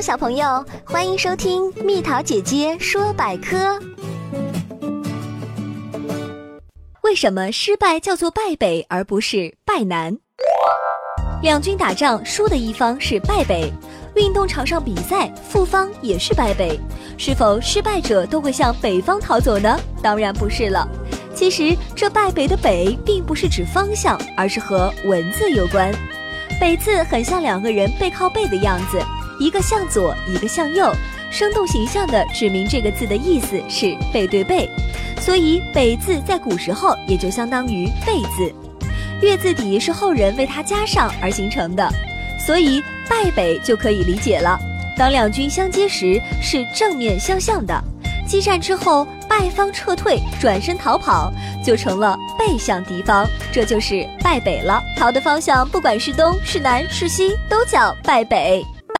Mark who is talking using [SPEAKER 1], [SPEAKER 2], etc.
[SPEAKER 1] 小朋友，欢迎收听蜜桃姐姐说百科。
[SPEAKER 2] 为什么失败叫做败北而不是败南？两军打仗，输的一方是败北；运动场上比赛，负方也是败北。是否失败者都会向北方逃走呢？当然不是了。其实这败北的北，并不是指方向，而是和文字有关。北字很像两个人背靠背的样子，一个向左，一个向右，生动形象地指明这个字的意思是背对背。所以北字在古时候也就相当于背字，月字底是后人为它加上而形成的，所以败北就可以理解了。当两军相接时是正面相向的，激战之后败方撤退，转身逃跑。就成了背向敌方，这就是败北了。逃的方向不管是东是南是西，都叫败北。